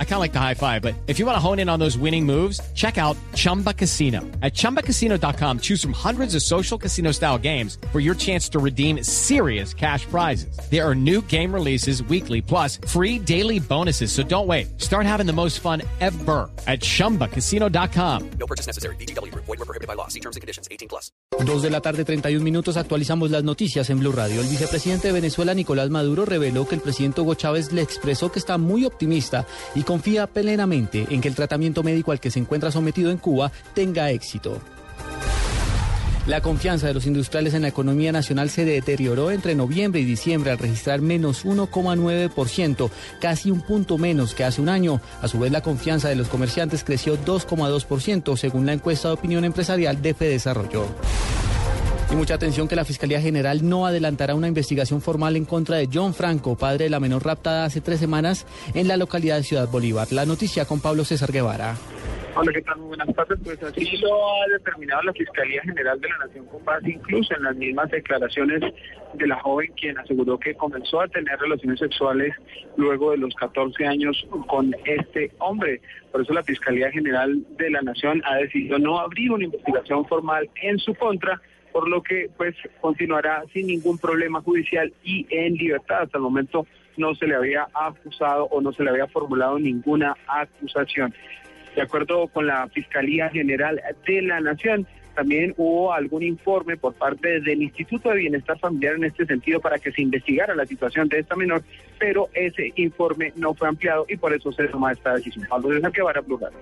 I kind of like the high five, but if you want to hone in on those winning moves, check out Chumba Casino. At ChumbaCasino.com, choose from hundreds of social casino style games for your chance to redeem serious cash prizes. There are new game releases weekly, plus free daily bonuses. So don't wait. Start having the most fun ever at ChumbaCasino.com. No purchase necessary. BGW. Void were prohibited by law. See terms and conditions. 18 plus. Dos de la tarde, 31 minutos. Actualizamos las noticias en Blue Radio. El vicepresidente de Venezuela, Nicolás Maduro, reveló que el presidente Hugo Chávez le expresó que está muy optimista y confía plenamente en que el tratamiento médico al que se encuentra sometido en Cuba tenga éxito. La confianza de los industriales en la economía nacional se deterioró entre noviembre y diciembre al registrar menos 1,9%, casi un punto menos que hace un año. A su vez, la confianza de los comerciantes creció 2,2%, según la encuesta de opinión empresarial de Desarrollo. Y mucha atención que la Fiscalía General no adelantará una investigación formal en contra de John Franco, padre de la menor raptada hace tres semanas en la localidad de Ciudad Bolívar. La noticia con Pablo César Guevara. Hola, ¿qué tal? Muy buenas tardes. Pues así lo ha determinado la Fiscalía General de la Nación con base incluso en las mismas declaraciones de la joven quien aseguró que comenzó a tener relaciones sexuales luego de los 14 años con este hombre. Por eso la Fiscalía General de la Nación ha decidido no abrir una investigación formal en su contra por lo que pues continuará sin ningún problema judicial y en libertad. Hasta el momento no se le había acusado o no se le había formulado ninguna acusación. De acuerdo con la Fiscalía General de la Nación, también hubo algún informe por parte del Instituto de Bienestar Familiar en este sentido para que se investigara la situación de esta menor, pero ese informe no fue ampliado y por eso se toma esta decisión. Pablo de Plural.